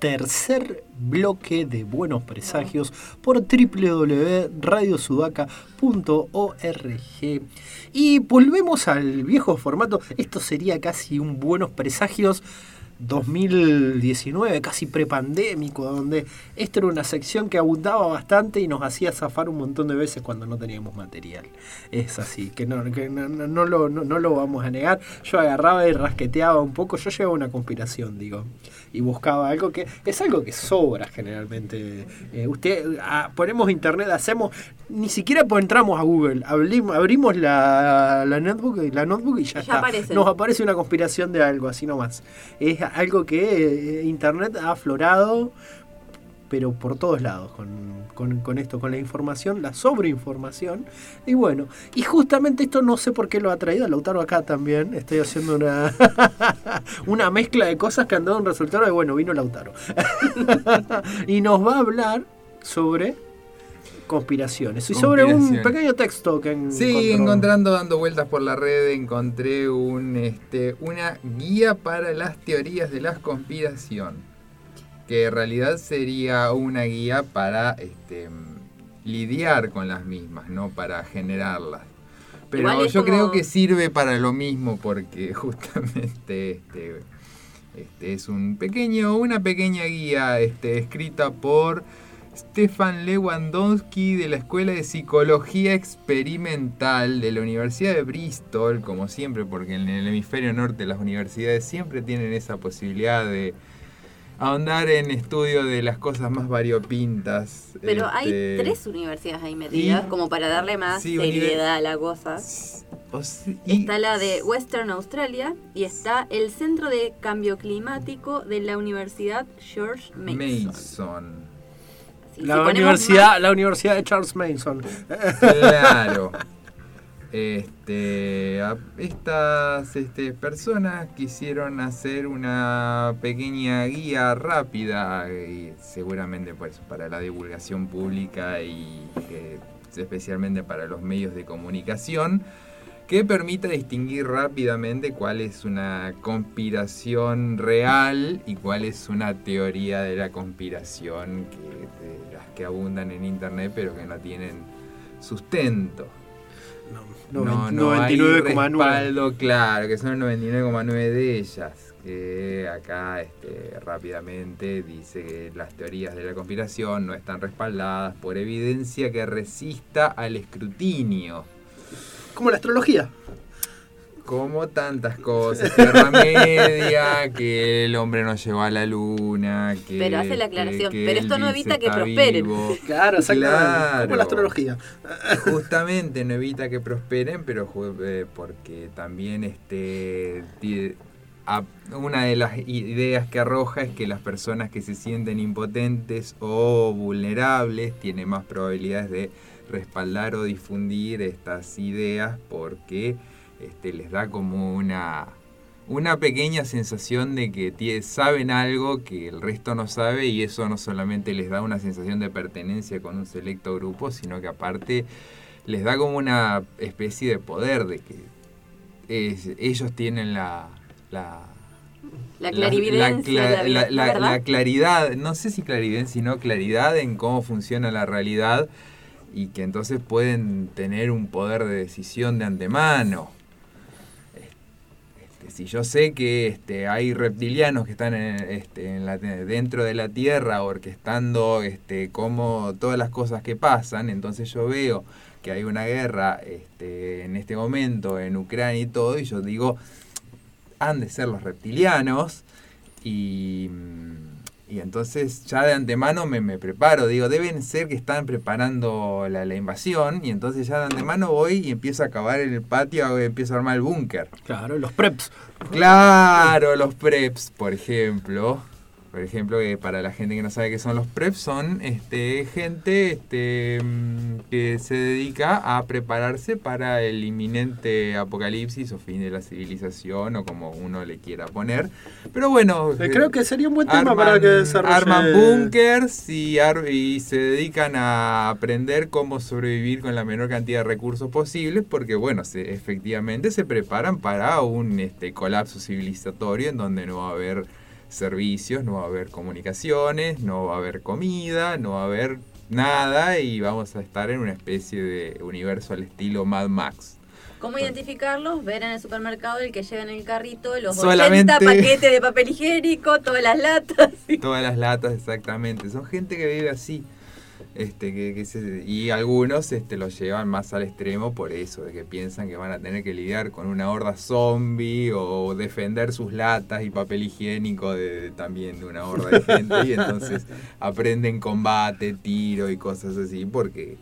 tercer bloque de Buenos Presagios por www.radiosudaca.org. Y volvemos al viejo formato. Esto sería casi un Buenos Presagios 2019, casi prepandémico, donde esto era una sección que abundaba bastante y nos hacía zafar un montón de veces cuando no teníamos material. Es así, que no, no, lo, no, lo vamos a negar. Yo agarraba y rasqueteaba un poco, yo llevaba una conspiración, digo, y buscaba algo que es algo que sobra generalmente. Eh, usted ah, ponemos internet, hacemos, ni siquiera entramos a Google, abrimos, abrimos la, la, notebook, la notebook y ya, está. Nos aparece una conspiración de algo, así nomás. Es algo que eh, Internet ha aflorado, pero por todos lados con, esto, con la información, la sobreinformación. Y bueno, y justamente esto no sé por qué lo ha traído Lautaro acá también. Estoy haciendo una, una mezcla de cosas que han dado un resultado y bueno, vino Lautaro. y nos va a hablar sobre conspiraciones. Y sobre un pequeño texto que Sí, encontrando, dando vueltas por la red, encontré un, este, una guía para las teorías de la conspiración. Que en realidad sería una guía para este, lidiar con las mismas, no para generarlas. Pero yo creo que sirve para lo mismo porque justamente este, este es un pequeño, una pequeña guía este, escrita por Stefan Lewandowski de la Escuela de Psicología Experimental de la Universidad de Bristol, como siempre, porque en el hemisferio norte las universidades siempre tienen esa posibilidad de ahondar en estudio de las cosas más variopintas. Pero hay este, tres universidades ahí metidas, como para darle más seriedad a la cosa. está la de Western Australia y está el Centro de Cambio Climático de la Universidad George Mason. Mason la, universidad, la Universidad de Charles Mason. Claro. Este, estas este, personas quisieron hacer una pequeña guía rápida, y seguramente pues, para la divulgación pública y especialmente para los medios de comunicación, que permita distinguir rápidamente cuál es una conspiración real y cuál es una teoría de la conspiración que, que abundan en internet pero que no tienen sustento. No, no, no, 99,9. claro, que son el 99,9 de ellas. Que acá este, rápidamente dice que las teorías de la conspiración no están respaldadas por evidencia que resista al escrutinio. Como la astrología como tantas cosas, Tierra Media, que el hombre no llegó a la luna, que... Pero hace la aclaración, pero esto no evita que prosperen. Claro, exactamente, como la astrología. Justamente no evita que prosperen, pero eh, porque también este una de las ideas que arroja es que las personas que se sienten impotentes o vulnerables tienen más probabilidades de respaldar o difundir estas ideas porque este, les da como una, una pequeña sensación de que saben algo que el resto no sabe y eso no solamente les da una sensación de pertenencia con un selecto grupo, sino que aparte les da como una especie de poder de que ellos tienen la... la la clarividencia, la, claridad, no sé si clarividencia, sino claridad en cómo funciona la realidad y que entonces pueden tener un poder de decisión de antemano. Si yo sé que este, hay reptilianos que están este, dentro de la Tierra orquestando este, como todas las cosas que pasan, entonces yo veo que hay una guerra este, en este momento en Ucrania y todo, y yo digo, han de ser los reptilianos, y y entonces ya de antemano me, me, preparo, digo, deben ser que están preparando la, la, invasión y entonces ya de antemano voy y empiezo a acabar en el patio, empiezo a armar el búnker. Claro, los preps. Claro, los preps, por ejemplo. Por ejemplo, que para la gente que no sabe qué son los preps, son este, gente este, mm, que se dedica a prepararse para el inminente apocalipsis o fin de la civilización o como uno le quiera poner. Pero bueno, eh, creo que sería un buen tema para que desarrolle... Arman bunkers y, y se dedican a aprender cómo sobrevivir con la menor cantidad de recursos posibles porque, bueno, se, efectivamente se preparan para un este, colapso civilizatorio en donde no va a haber servicios, no va a haber comunicaciones, no va a haber comida, no va a haber nada y vamos a estar en una especie de universo al estilo Mad Max. ¿Cómo identificarlos? Ver en el supermercado el que lleva en el carrito los Solamente... 80 paquetes de papel higiénico, todas las latas. Todas las latas, exactamente. Son gente que vive así. Este, que, y algunos este, lo llevan más al extremo por eso, de que piensan que van a tener que lidiar con una horda zombie o defender sus latas y papel higiénico de, también de una horda de gente y entonces aprenden combate, tiro y cosas así porque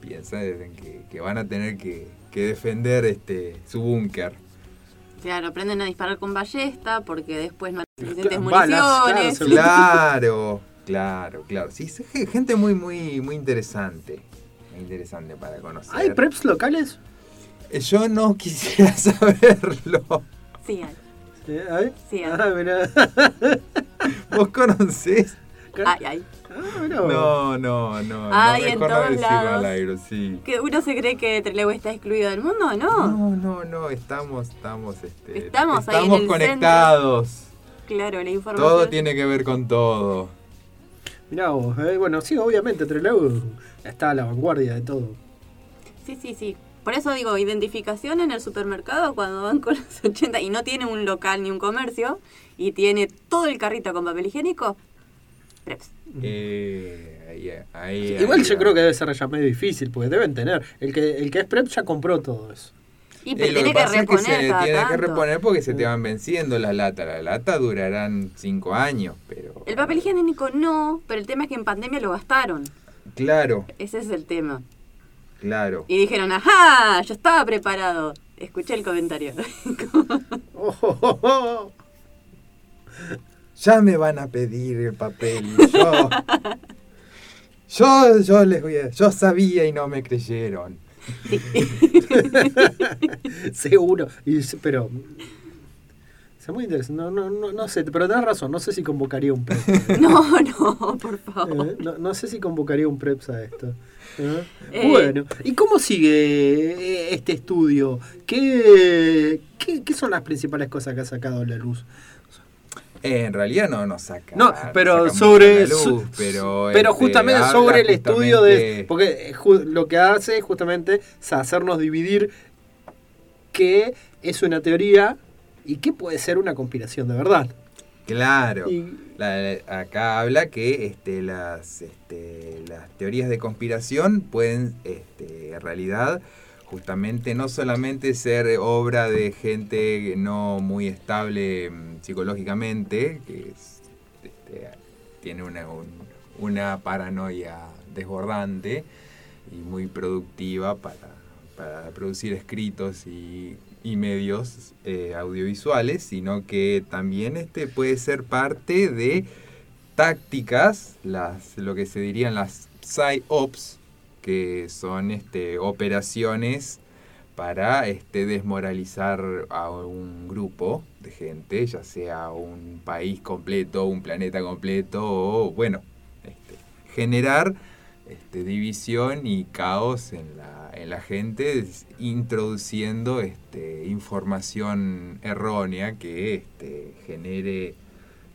piensan que, que van a tener que, defender este, su búnker. Claro, aprenden a disparar con ballesta porque después no hay suficientes municiones. claro. Claro, claro. Sí, gente muy, muy, muy interesante. Muy interesante para conocer. ¿Hay preps locales? Eh, yo no quisiera saberlo. Sí, hay. ¿Sí hay? Sí, hay. Ah, mira. ¿Vos conocés? Ay, ay. Ah, no, no, no. Ay, no en todos lados. Al aire, sí. ¿Que ¿Uno se cree que Trelew está excluido del mundo? No. No, no, no. Estamos, estamos, este, estamos, estamos ahí en el conectados. Claro, la información. Todo tiene que ver con todo. Mirá vos, eh, bueno, sí, obviamente Trelew está a la vanguardia de todo. Sí, sí, sí. Por eso digo, identificación en el supermercado cuando van con los 80 y no tiene un local ni un comercio y tiene todo el carrito con papel higiénico, Preps. Eh, Igual yo creo que debe ser ya medio difícil, porque deben tener. El que, el que es Prep ya compró todo eso. Y pero tiene que, reponer. se tiene que reponer porque se te van venciendo las latas. Las latas durarán cinco años, pero. El papel higiénico no, pero el tema es que en pandemia lo gastaron. Claro. Ese es el tema. Claro. Y dijeron, ajá, yo estaba preparado. Escuché el comentario. ya me van a pedir el papel. Yo, yo, yo les voy a, yo sabía y no me creyeron. Seguro. Y, pero. Es muy interesante. No, no, no, no, sé, pero tenés razón. No sé si convocaría un PREPS. no, no, por favor. Eh, no, no, sé si convocaría un PREPS a esto. ¿Eh? Eh. Bueno, ¿y cómo sigue este estudio? ¿Qué, qué, ¿Qué son las principales cosas que ha sacado la luz? En realidad no nos saca. No, pero sobre. pero, pero este, justamente sobre el estudio de. Porque lo que hace es justamente hacernos dividir qué es una teoría y qué puede ser una conspiración de verdad. Claro. acá habla que este, las, este, las teorías de conspiración pueden, este, en realidad, justamente no solamente ser obra de gente no muy estable mm, psicológicamente, que este, tiene una, una paranoia desbordante y muy productiva para, producir escritos y, medios eh, audiovisuales, sino que también este puede ser parte de tácticas, las, lo que se dirían las psy-ops, que son este, operaciones para este, desmoralizar a un grupo de gente, ya sea un país completo, un planeta completo, o bueno, este, generar este, división y caos en la, en la gente, introduciendo este, información errónea que este, genere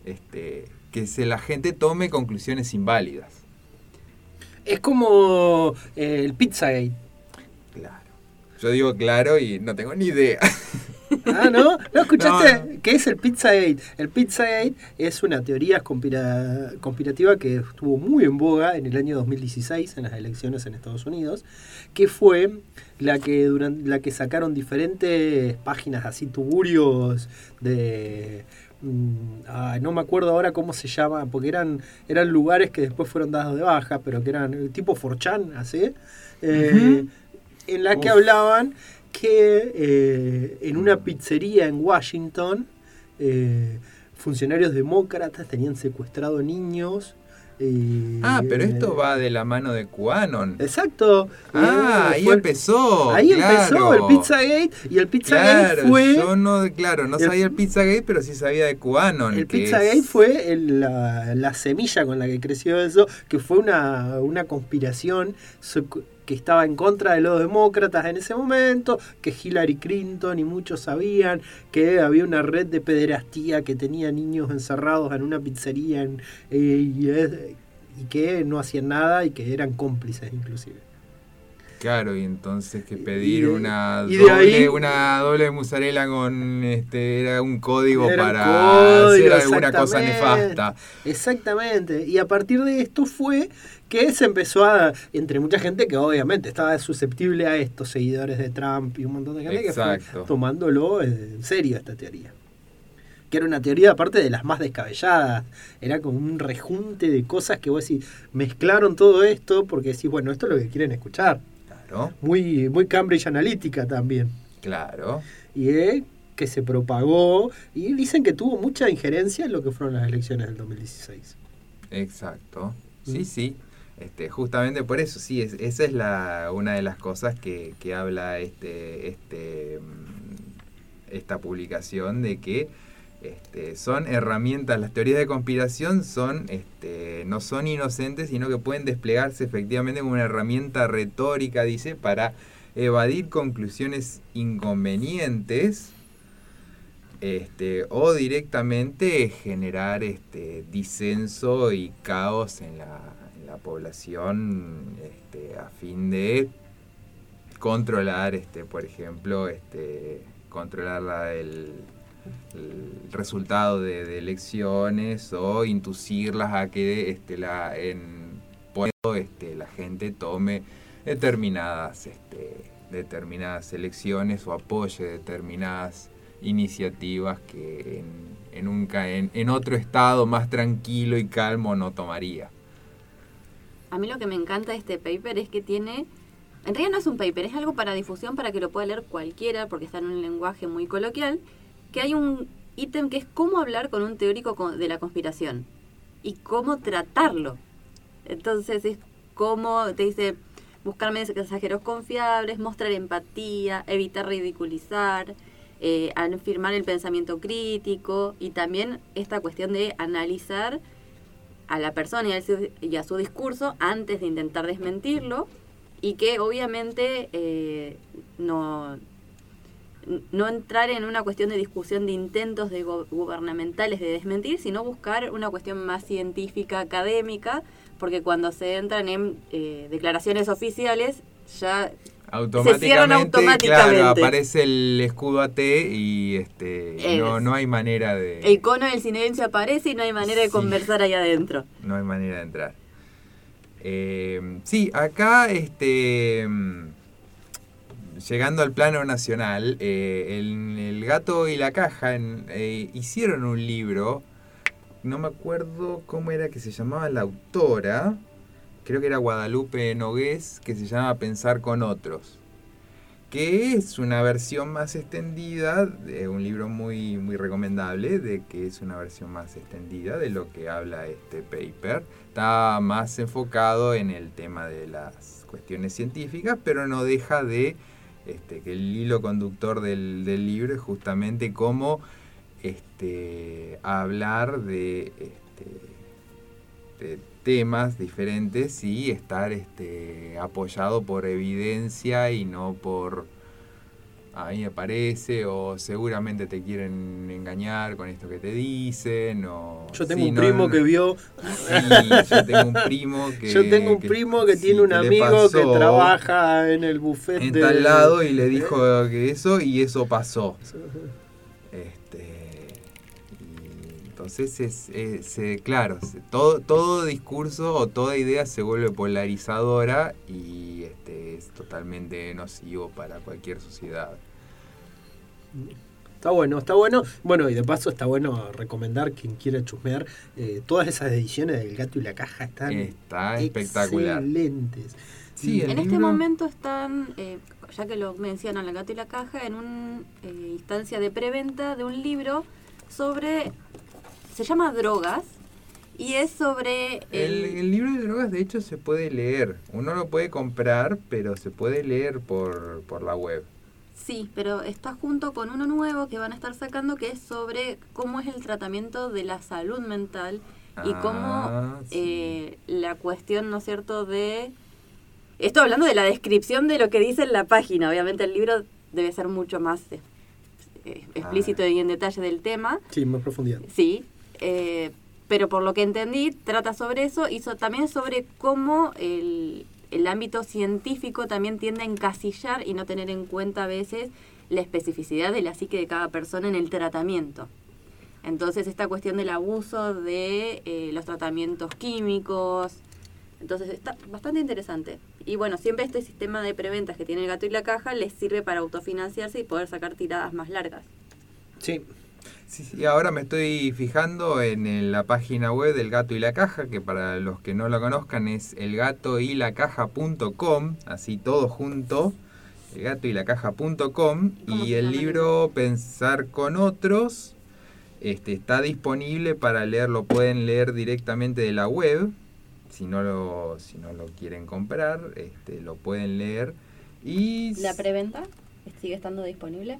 este, que se, la gente tome conclusiones inválidas. Es como eh, el Pizzagate. Claro. Yo digo claro y no tengo ni idea. Ah, ¿no? ¿No escuchaste qué es el Pizzagate? El Pizzagate es una teoría conspirativa que estuvo muy en boga en el año 2016 en las elecciones en Estados Unidos, que fue la que durante la que sacaron diferentes páginas así tuburios de Mm, no me acuerdo ahora cómo se llama, porque eran, eran lugares que después fueron dados de baja, pero que eran eh, tipo Forchan, así, eh, en la que hablaban que eh, en una pizzería en Washington, funcionarios demócratas tenían secuestrado niños ah, pero esto va de la mano de QAnon. Exacto. Ah, ahí empezó. Ahí empezó el Pizzagate y el Pizzagate fue. Yo no, claro, no sabía el Pizzagate, pero sí sabía de QAnon. El Pizzagate fue la, semilla con la que creció eso, que fue una, una conspiración que estaba en contra de los demócratas en ese momento, que Hillary Clinton y muchos sabían que había una red de pederastía que tenía niños encerrados en una pizzería en, eh, y que no hacían nada y que eran cómplices inclusive. Claro, y entonces que pedir una, doble, una doble mozzarella con este era un código para hacer alguna cosa nefasta. Exactamente. Y a partir de esto fue que se empezó a, entre mucha gente que obviamente estaba susceptible a estos seguidores de Trump y un montón de gente que fue tomándolo en serio esta teoría. Que era una teoría aparte de las más descabelladas. Era como un rejunte de cosas que vos decís, mezclaron todo esto porque decís, bueno, esto es lo que quieren escuchar. Muy, muy Cambridge Analytica también. Claro. Y que se propagó y dicen que tuvo mucha injerencia en lo que fueron las elecciones del 2016. Exacto. Sí, mm. sí. Este, justamente por eso, sí, es, esa es la, una de las cosas que, que habla este, este, mm, esta publicación de que este, son herramientas, las teorías de conspiración son, este, no son inocentes, sino que pueden desplegarse efectivamente como una herramienta retórica, dice, para evadir conclusiones inconvenientes este, o directamente generar este, disenso y caos en la, la población este, a fin de controlar, este, por ejemplo, este, controlar la, el resultado de, elecciones o inducirlas a que este, la, en, este, la gente tome determinadas, este, determinadas elecciones o apoye determinadas iniciativas que en, en, en, en otro estado más tranquilo y calmo no tomaría. A mí lo que me encanta de este paper es que tiene en realidad no es un paper, es algo para difusión para que lo pueda leer cualquiera, porque está en un lenguaje muy coloquial, que hay un ítem que es cómo hablar con un teórico de la conspiración y cómo tratarlo. Entonces es cómo te dice buscar mensajeros confiables, mostrar empatía, evitar ridiculizar, eh, afirmar el pensamiento crítico y también esta cuestión de analizar a la persona y a su, discurso antes de intentar desmentirlo y que obviamente eh, no, no entrar en una cuestión de discusión de intentos de gubernamentales de desmentir, sino buscar una cuestión más científica, académica, porque cuando se entran en eh, declaraciones oficiales ya automáticamente, se cierran automáticamente. Claro, aparece el escudo AT y este no, no hay manera de... El cono del silencio aparece y no hay manera de conversar ahí adentro. No hay manera de entrar. Eh, sí, acá este llegando al plano nacional, eh, el, gato y la caja eh, hicieron un libro, no me acuerdo cómo era que se llamaba la autora, creo que era Guadalupe Nogués, que se llama Pensar con otros, que es una versión más extendida, de un libro muy, muy recomendable, de que es una versión más extendida de lo que habla este paper. Está más enfocado en el tema de las cuestiones científicas, pero no deja de este, que el hilo conductor del, libro es justamente cómo este, hablar de, este, temas diferentes y estar este, apoyado por evidencia y no por ahí aparece o seguramente te quieren engañar con esto que te dicen o yo tengo un primo que vio sí, yo tengo un primo que yo tengo un primo que, tiene un amigo que trabaja en el buffet en tal lado y le dijo que eso y eso pasó entonces es, es claro todo todo discurso o toda idea se vuelve polarizadora y este es totalmente nocivo para cualquier sociedad Está bueno, está bueno. Bueno, y de paso está bueno recomendar quien quiera chusmear. Eh, todas esas ediciones del gato y la caja están Está espectacular. excelentes. Sí, en este momento están, eh, ya que lo mencionan, el gato y la caja, en una eh, instancia de preventa de un libro sobre, se llama Drogas, y es sobre... El... el... libro de drogas de hecho se puede leer. Uno lo puede comprar, pero se puede leer por, por la web. Sí, pero está junto con uno nuevo que van a estar sacando que es sobre cómo es el tratamiento de la salud mental y cómo ah, eh, la cuestión, ¿no es cierto?, de Esto hablando de la descripción de lo que dice en la página. Obviamente el libro debe ser mucho más eh, explícito y en detalle del tema. Sí, más profundidad. Sí, eh, pero por lo que entendí, trata sobre eso y también sobre cómo el, el ámbito científico también tiende a encasillar y no tener en cuenta a veces la especificidad de la psique de cada persona en el tratamiento. Entonces esta cuestión del abuso de eh, los tratamientos químicos, entonces está bastante interesante. Y bueno, siempre este sistema de preventas que tiene el gato y la caja les sirve para autofinanciarse y poder sacar tiradas más largas. Sí. Sí, sí, ahora me estoy fijando en, la página web del Gato y la Caja, que para los que no lo conozcan es elgatoylacaja.com, así todo junto, elgatoylacaja.com, y el libro Pensar con otros este, está disponible para leerlo, pueden leer directamente de la web, si no lo, si no lo quieren comprar, este, lo pueden leer. Y ¿La preventa sigue estando disponible?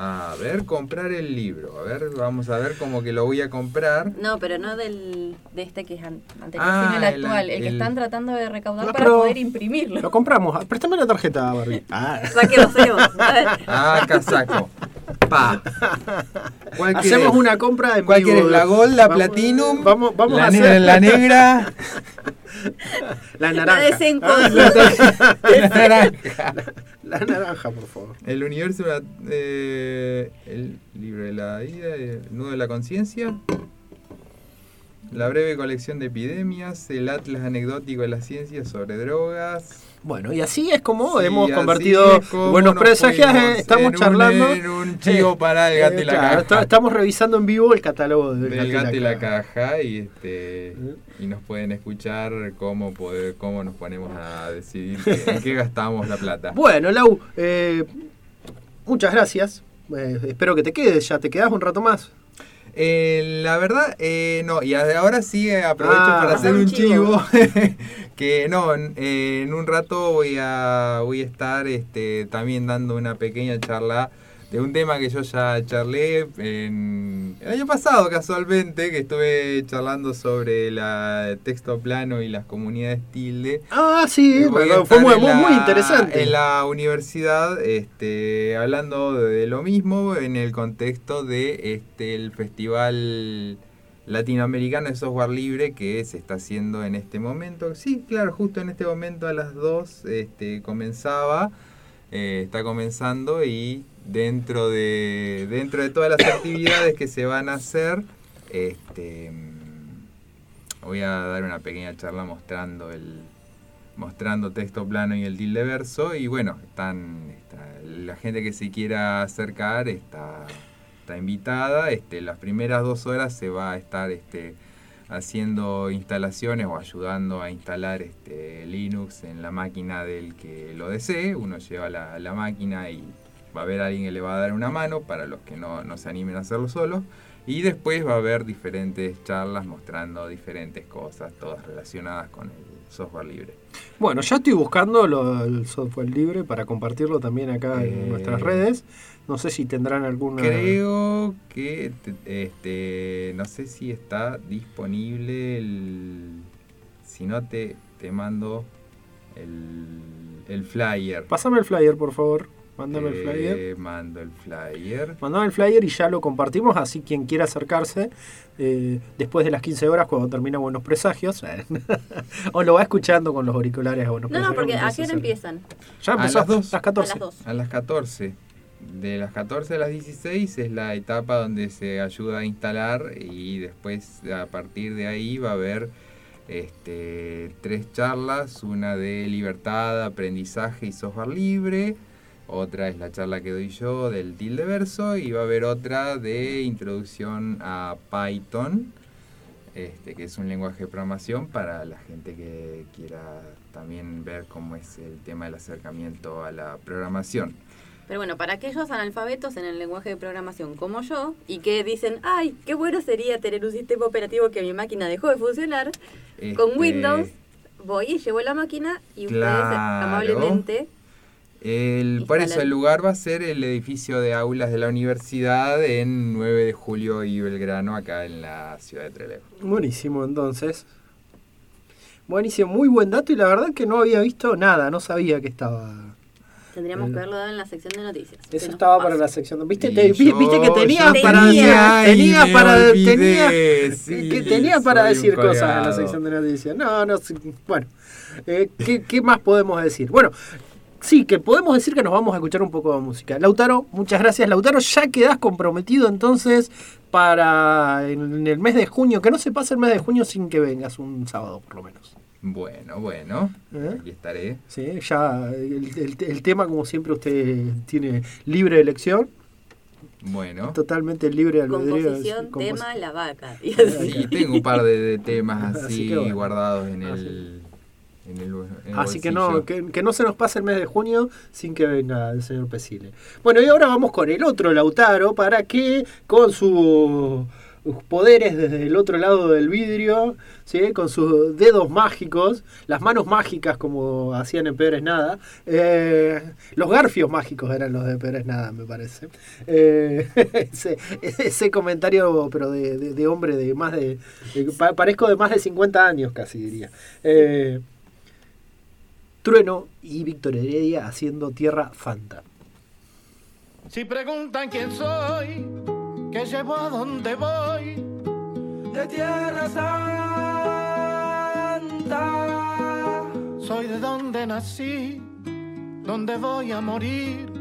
A ver, comprar el libro. A ver, vamos a ver cómo que lo voy a comprar. No, pero no del, de este que es anterior, ah, sino el actual, el, que están tratando de recaudar para poder imprimirlo. Lo compramos. Préstame la tarjeta, Barbie. Ah. Saquemos, Ah, casaco. Pa. Hacemos una compra en ¿Cuál quieres? ¿La Gold, la Platinum? Vamos, vamos la a hacer... la negra. La naranja. La, la naranja. La, naranja, por favor. El universo, eh, el libro de la vida, el nudo de la conciencia. La breve colección de epidemias, el atlas anecdótico de la ciencia sobre drogas. Bueno, y así es como hemos convertido buenos presagios. estamos charlando. en un chivo para el gato y la caja. Estamos revisando en vivo el catálogo del, gato, y la, caja. y este y nos pueden escuchar cómo poder cómo nos ponemos a decidir en qué gastamos la plata. Bueno, Lau, eh, muchas gracias. Eh, espero que te quedes, ya te quedas un rato más. Eh, la verdad, eh, no, y ahora sí eh, aprovecho ah, para hacer un chivo, que no, en un rato voy a, voy a estar este, también dando una pequeña charla de un tema que yo ya charlé en, el año pasado casualmente, que estuve charlando sobre la texto plano y las comunidades tilde. Ah, sí, fue muy, muy, interesante. En la universidad, este, hablando de lo mismo en el contexto de este el festival latinoamericano de software libre que se está haciendo en este momento. Sí, claro, justo en este momento a las 2 este, comenzaba, eh, está comenzando y dentro de, dentro de todas las actividades que se van a hacer, este, voy a dar una pequeña charla mostrando el mostrando texto plano y el tilde verso y bueno, están la gente que se quiera acercar está, está invitada. Este, las primeras dos horas se va a estar este, haciendo instalaciones o ayudando a instalar este, Linux en la máquina del que lo desee. Uno lleva la, la máquina y va a haber alguien que le va a dar una mano para los que no, se animen a hacerlo solos. Y después va a haber diferentes charlas mostrando diferentes cosas, todas relacionadas con el software libre. Bueno, ya estoy buscando el software libre para compartirlo también acá en eh, nuestras redes. No sé si tendrán alguna. Creo que este, no sé si está disponible el. Si no te, te mando el, el flyer. Pásame el flyer, por favor. Mándame el flyer. Mando el flyer. Mandame el flyer y ya lo compartimos, así quien quiera acercarse eh, después de las 15 horas cuando termina Buenos Presagios, o lo va escuchando con los auriculares a Buenos no, Presagios. No, porque ¿a qué hora empiezan? Ya empezó a las, las 14. A las, a las 14. De las 14 a las 16 es la etapa donde se ayuda a instalar y después a partir de ahí va a haber este, tres charlas, una de libertad, aprendizaje y software libre, otra es la charla que doy yo del tilde verso y va a haber otra de introducción a Python, este, que es un lenguaje de programación para la gente que quiera también ver cómo es el tema del acercamiento a la programación. Pero bueno, para aquellos analfabetos en el lenguaje de programación como yo y que dicen, ay, qué bueno sería tener un sistema operativo que mi máquina dejó de funcionar, con este, Windows voy y llevo la máquina y ustedes amablemente el, por eso el lugar va a ser el edificio de aulas de la universidad en 9 de julio y Belgrano, acá en la ciudad de Trelew. Buenísimo, entonces. Buenísimo, muy buen dato y la verdad que no había visto nada, no sabía que estaba Tendríamos que haberlo dado en la sección de noticias. Eso estaba para la sección. ¿Viste, ¿viste que tenía para tenía para tenía, que tenía para decir cosas en la sección de noticias? No, no, bueno. Eh, ¿qué, ¿Qué más podemos decir? Bueno, sí, que podemos decir que nos vamos a escuchar un poco de música. Lautaro, muchas gracias. Lautaro, ya quedás comprometido entonces para en el mes de junio, que no se pase el mes de junio sin que vengas un sábado por lo menos. Bueno, bueno, ¿Eh? aquí estaré. Sí, ya el, tema, como siempre, usted tiene libre elección. Bueno. Totalmente libre albedrío. Composición, tema, la vaca. Sí, tengo un par de, temas así, guardados en el, en el, Así que no, que, que, no se nos pase el mes de junio sin que venga el señor Pesile. Bueno, y ahora vamos con el otro Lautaro para que con su poderes desde el otro lado del vidrio, ¿sí? con sus dedos mágicos, las manos mágicas como hacían en Pérez Nada, eh, los garfios mágicos eran los de Pérez Nada, me parece. Eh, ese, comentario, pero de, hombre de más de, parezco de más de 50 años casi diría. Eh, Trueno y Víctor Heredia haciendo Tierra Fanta. Si preguntan quién soy, que llevo a donde voy de tierra santa. Soy de donde nací, donde voy a morir